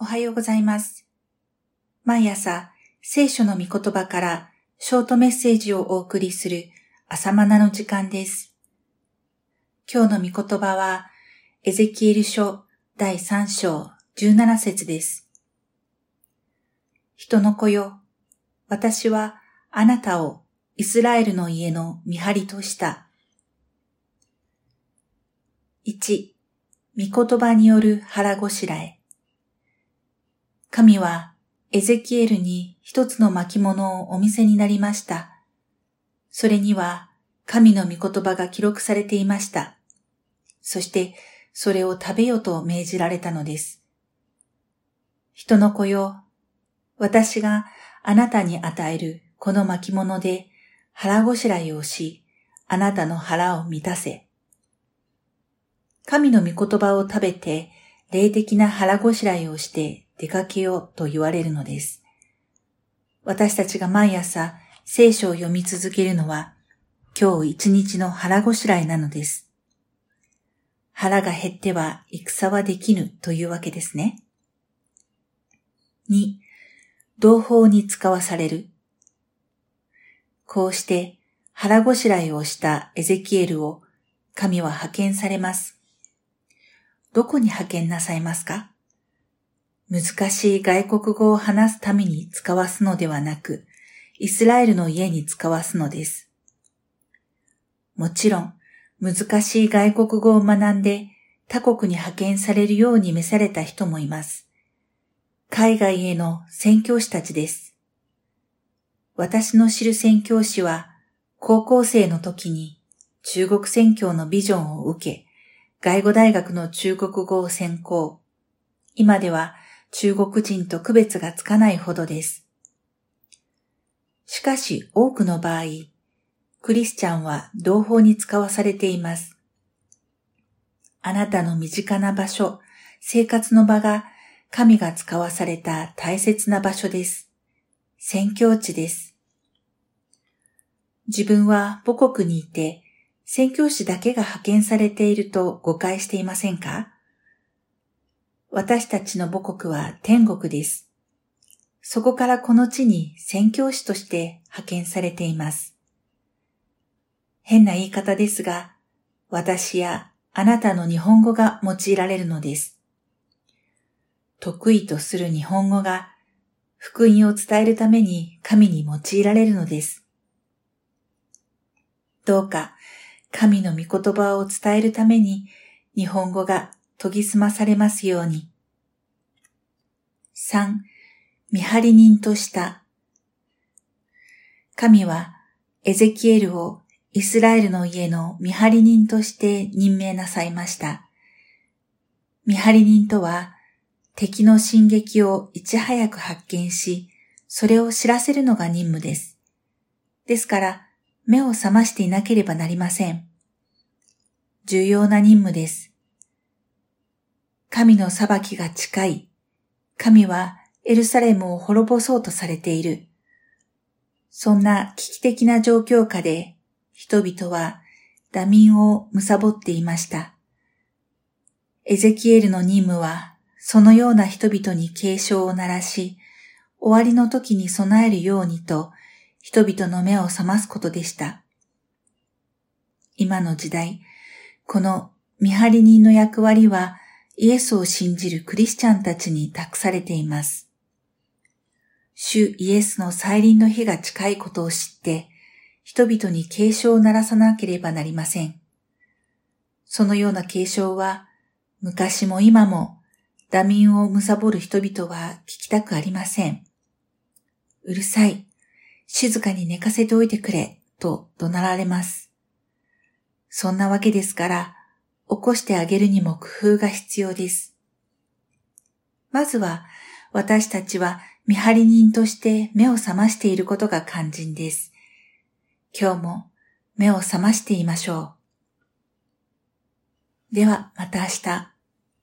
おはようございます。毎朝、聖書の御言葉からショートメッセージをお送りする朝マナの時間です。今日の御言葉は、エゼキエル書第3章17節です。人の子よ、私はあなたをイスラエルの家の見張りとした。1、御言葉による腹ごしらえ。神はエゼキエルに一つの巻物をお見せになりました。それには神の御言葉が記録されていました。そしてそれを食べよと命じられたのです。人の子よ、私があなたに与えるこの巻物で腹ごしらえをし、あなたの腹を満たせ。神の御言葉を食べて霊的な腹ごしらえをして出かけようと言われるのです。私たちが毎朝聖書を読み続けるのは今日一日の腹ごしらえなのです。腹が減っては戦はできぬというわけですね。2、同胞に使わされる。こうして腹ごしらえをしたエゼキエルを神は派遣されます。どこに派遣なさいますか？難しい外国語を話すために使わすのではなく、イスラエルの家に使わすのです。もちろん、難しい外国語を学んで他国に派遣されるように召された人もいます。海外への宣教師たちです。私の知る宣教師は、高校生の時に中国宣教のビジョンを受け、外語大学の中国語を専攻。今では中国人と区別がつかないほどです。しかし多くの場合、クリスチャンは同胞に使わされています。あなたの身近な場所、生活の場が神が使わされた大切な場所です。宣教地です。自分は母国にいて、宣教師だけが派遣されていると誤解していませんか？私たちの母国は天国です。そこからこの地に宣教師として派遣されています。変な言い方ですが、私やあなたの日本語が用いられるのです。得意とする日本語が福音を伝えるために神に用いられるのです。どうか神の御言葉を伝えるために日本語が研ぎ澄まされますように。3. 見張り人とした。神はエゼキエルをイスラエルの家の見張り人として任命なさいました。見張り人とは敵の進撃をいち早く発見し、それを知らせるのが任務です。ですから、目を覚ましていなければなりません。重要な任務です。神の裁きが近い。神はエルサレムを滅ぼそうとされている。そんな危機的な状況下で人々はダ民を貪っていました。エゼキエルの任務はそのような人々に警鐘を鳴らし、終わりの時に備えるようにと人々の目を覚ますことでした。今の時代、この見張り人の役割はイエスを信じるクリスチャンたちに託されています。主イエスの再臨の日が近いことを知って、人々に警鐘を鳴らさなければなりません。そのような警鐘は、昔も今も、ダ民を貪る人々は聞きたくありません。うるさい。静かに寝かせておいてくれ、と怒鳴られます。そんなわけですから、起こしてあげるにも工夫が必要です。まずは、私たちは見張り人として目を覚ましていることが肝心です。今日も目を覚ましていましょう。では、また明日。